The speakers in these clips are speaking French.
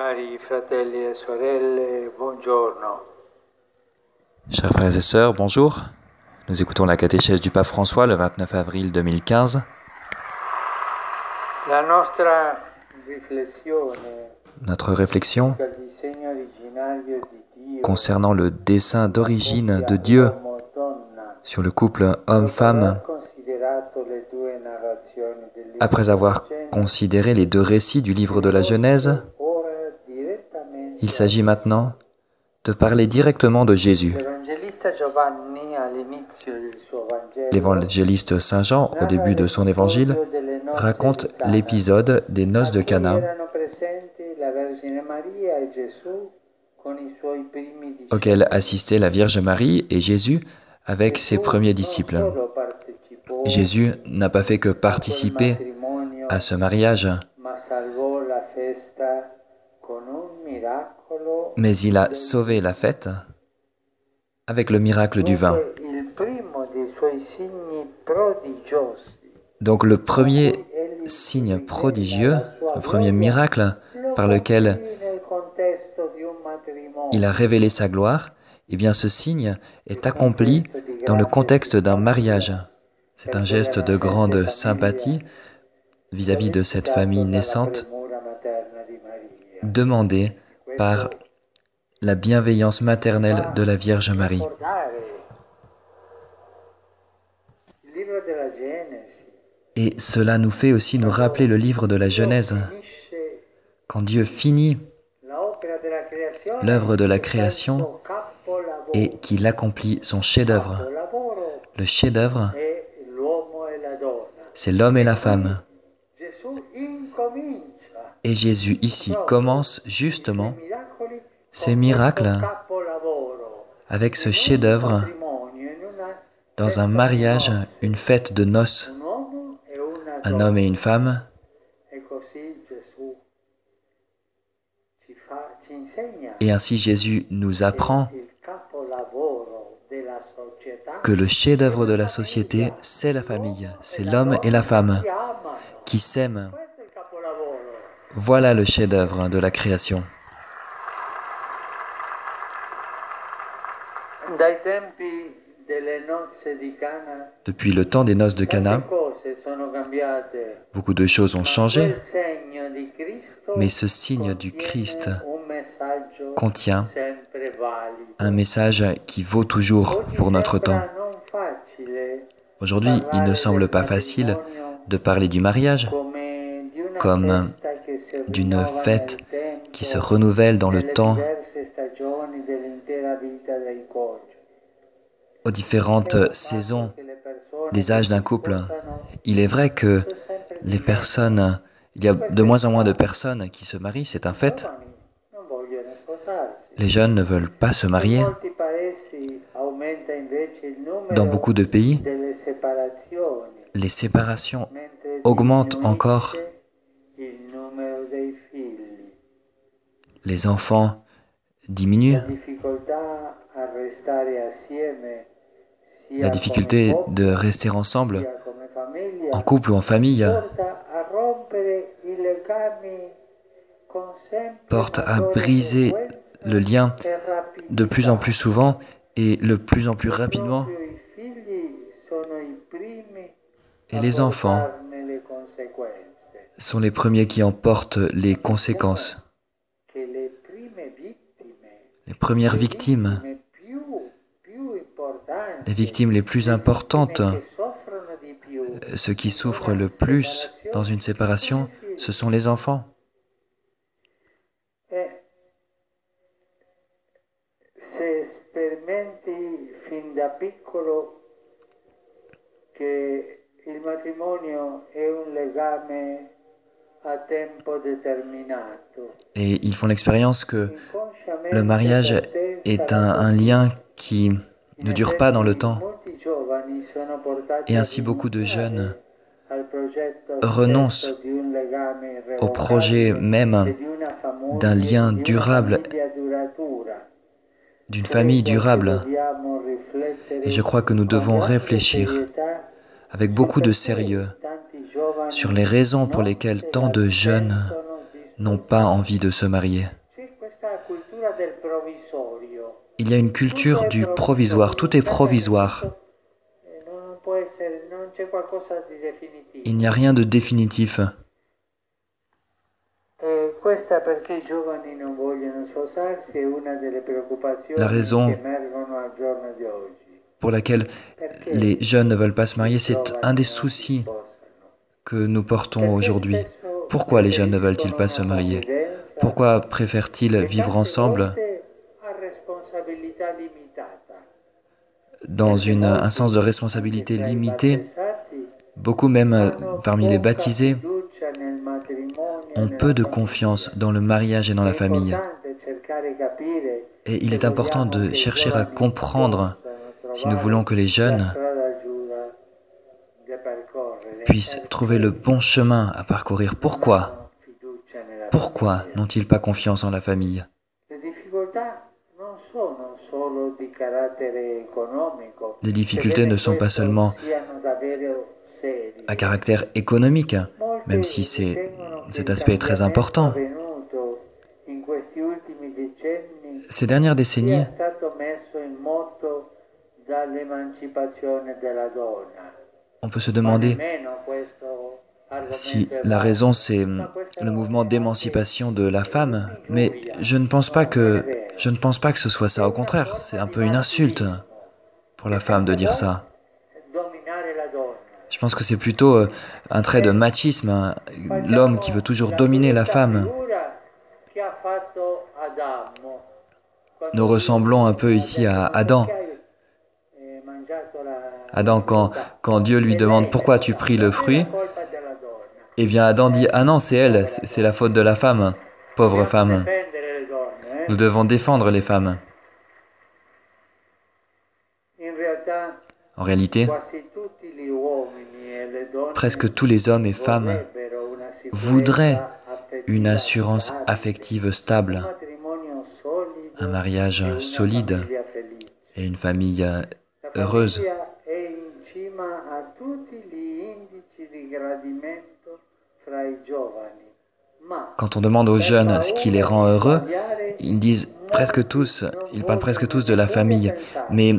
Cari fratelli e sorelle, buongiorno. Chers frères et sœurs, bonjour. Nous écoutons la catéchèse du pape François le 29 avril 2015. La nostra riflessione Notre réflexion concernant le dessein d'origine de Dieu sur le couple homme-femme, après avoir considéré les deux récits du livre de la Genèse, il s'agit maintenant de parler directement de Jésus. L'évangéliste Saint Jean, au début de son évangile, raconte l'épisode des noces de Cana, auquel assistaient la Vierge Marie et Jésus avec ses premiers disciples. Jésus n'a pas fait que participer à ce mariage, mais il a sauvé la fête avec le miracle du vin. Donc le premier signe prodigieux, le premier miracle par lequel il a révélé sa gloire, eh bien ce signe est accompli dans le contexte d'un mariage. C'est un geste de grande sympathie vis-à-vis de cette famille naissante. demandée par la bienveillance maternelle de la Vierge Marie. Et cela nous fait aussi nous rappeler le livre de la Genèse. Quand Dieu finit l'œuvre de la création et qu'il accomplit son chef-d'œuvre. Le chef-d'œuvre, c'est l'homme et la femme. Et Jésus ici commence justement ces miracles avec ce chef-d'œuvre dans un mariage, une fête de noces, un homme et une femme. Et ainsi Jésus nous apprend que le chef-d'œuvre de la société, c'est la famille, c'est l'homme et la femme qui s'aiment. Voilà le chef-d'œuvre de la création. Depuis le temps des noces de Cana, beaucoup de choses ont changé, mais ce signe du Christ contient un message qui vaut toujours pour notre temps. Aujourd'hui, il ne semble pas facile de parler du mariage comme d'une fête qui se renouvelle dans le temps différentes saisons des âges d'un couple. Il est vrai que les personnes, il y a de moins en moins de personnes qui se marient, c'est un fait. Les jeunes ne veulent pas se marier. Dans beaucoup de pays, les séparations augmentent encore. Les enfants diminuent. La difficulté de rester ensemble, en couple ou en famille, porte à briser le lien de plus en plus souvent et le plus en plus rapidement. Et les enfants sont les premiers qui en portent les conséquences. Les premières victimes, les victimes les plus importantes, ceux qui souffrent le plus dans une séparation, ce sont les enfants. Et ils font l'expérience que le mariage est un lien qui ne dure pas dans le temps. Et ainsi beaucoup de jeunes renoncent au projet même d'un lien durable, d'une famille durable. Et je crois que nous devons réfléchir avec beaucoup de sérieux sur les raisons pour lesquelles tant de jeunes n'ont pas envie de se marier. Il y a une culture du provisoire, tout est provisoire. Il n'y a rien de définitif. La raison-. Pour laquelle les jeunes ne veulent pas se marier, c'est un des soucis que nous portons aujourd'hui. Pourquoi les jeunes ne veulent-ils pas se marier? Pourquoi préfèrent-ils vivre ensemble? Dans un sens de responsabilité limité Beaucoup même euh, parmi les baptisés ont peu de confiance dans le mariage et dans la famille. Et il est important de chercher à comprendre si nous voulons que les jeunes puissent trouver le bon chemin à parcourir. Pourquoi? Pourquoi n'ont-ils pas confiance en la famille? Les difficultés ne sont pas seulement à caractère économique, même si cet aspect est très important. Ces dernières décennies, on peut se Ma demander si la raison c'est le mouvement d'émancipation de la femme, mais je ne pense pas que ce soit ça. Au contraire, c'est un peu une insulte pour la femme de dire ça. Je pense que c'est plutôt euh, un trait de machisme, hein, l'homme qui veut toujours dominer la femme. Nous ressemblons un peu ici à Adam. Adam, quand, quand Dieu lui demande pourquoi tu pris le fruit, eh bien Adam dit ah non c'est elle, c'est la faute de la femme, pauvre femme. Nous devons défendre les femmes. En réalité, presque tous les hommes et femmes voudraient une assurance affective stable, un mariage solide et une famille heureuse. Quand on demande aux jeunes ce qui les rend heureux, ils disent presque tous, ils parlent presque tous de la famille, mais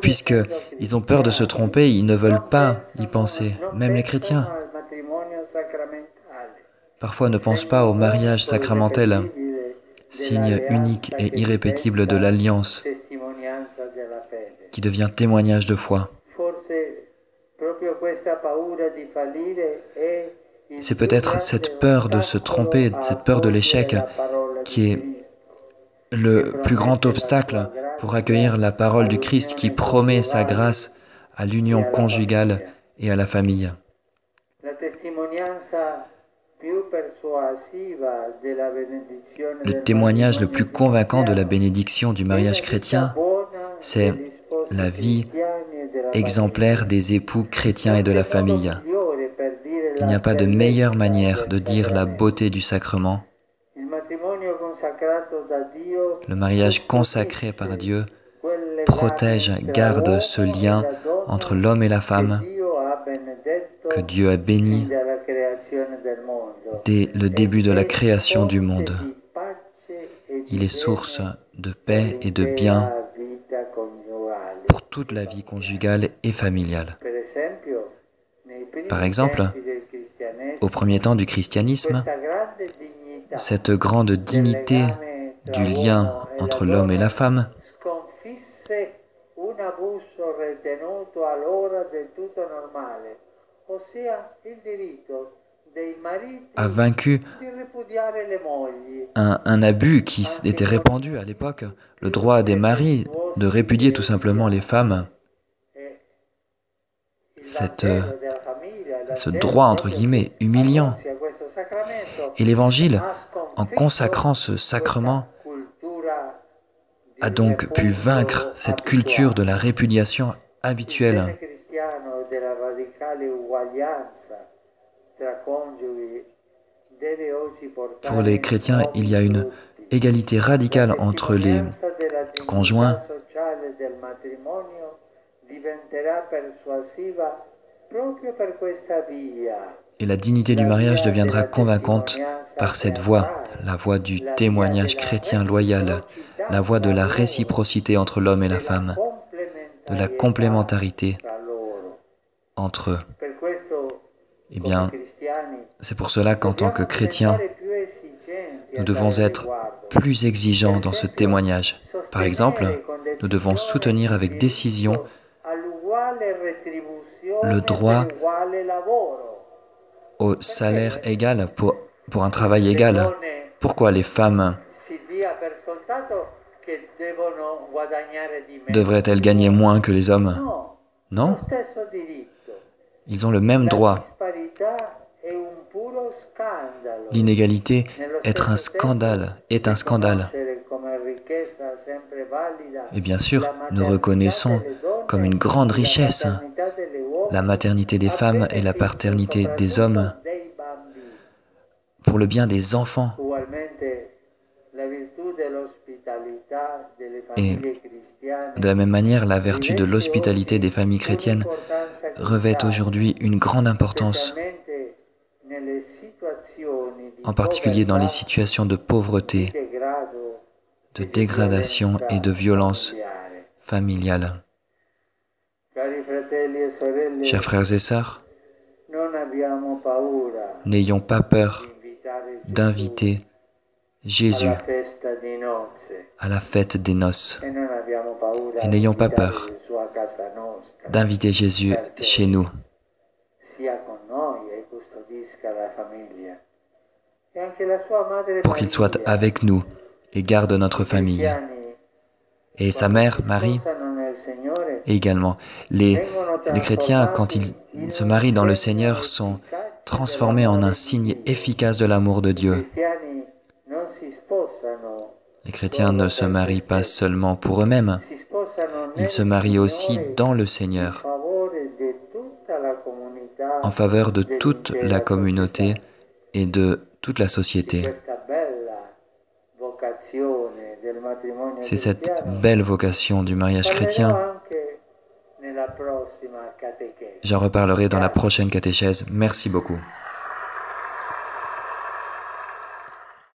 puisque ils ont peur de se tromper, ils ne veulent pas y penser, même les chrétiens. Parfois ne pensent pas au mariage sacramentel, signe unique et irrépétible de l'alliance qui devient témoignage de foi. C'est peut-être cette peur de se tromper, cette peur de l'échec qui est le plus grand obstacle pour accueillir la parole du Christ qui promet sa grâce à l'union conjugale et à la famille. Le témoignage le plus convaincant de la bénédiction du mariage chrétien, c'est la vie e exemplaire des époux chrétiens et de la famille. Il n'y a pas de meilleure manière de dire la beauté du sacrement. Le mariage consacré par Dieu protège, garde ce lien entre l'homme et la femme que Dieu a béni dès le début de la création du monde. Il est source de paix et de bien pour toute la vie conjugale et familiale. Par exemple, Au premier temps du christianisme, cette grande dignité du lien entre l'homme et la femme a vaincu un, un abus qui était répandu à l'époque, le droit des maris de répudier tout simplement les femmes, Cette, ce droit entre guillemets humiliant. Et l'Évangile, en consacrant ce sacrement, a donc pu vaincre cette culture de la répudiation habituelle. Pour les chrétiens, il y a une égalité radicale entre les conjoints. Et la dignité du mariage deviendra convaincante par cette voie, la voie du témoignage chrétien loyal, la voie de la réciprocité entre l'homme et la femme, de la complémentarité entre eux. Eh bien, c'est pour cela qu'en tant que chrétiens, nous devons être plus exigeants dans ce témoignage. Par exemple, nous devons soutenir avec décision le droit au salaire égal pour, pour un travail égal. Pourquoi les femmes devraient-elles gagner moins que les hommes? Non Ils ont le même droit. L'inégalité est un scandale, est un scandale. Et bien sûr, nous reconnaissons comme une grande richesse la maternité des femmes et la paternité des hommes pour le bien des enfants. Et de la même manière, la vertu de l'hospitalité des familles chrétiennes revêt aujourd'hui une grande importance, en particulier dans les situations de pauvreté, de dégradation et de violence familiale. Chers frères et sœurs, n'ayons pas peur d'inviter Jésus à la fête des noces. Et n'ayons pas peur d'inviter Jésus chez nous. Pour qu'il soit avec nous et garde notre famille. Et sa mère, Marie, également. Les, les chrétiens, quand ils se marient dans le Seigneur, sont transformés en un signe efficace de l'amour de Dieu. Les chrétiens ne se marient pas seulement pour eux-mêmes, ils se marient aussi dans le Seigneur, en faveur de toute la communauté et de toute la société. C'est cette belle vocation du mariage chrétien. J'en reparlerai dans la prochaine catéchèse. Merci beaucoup.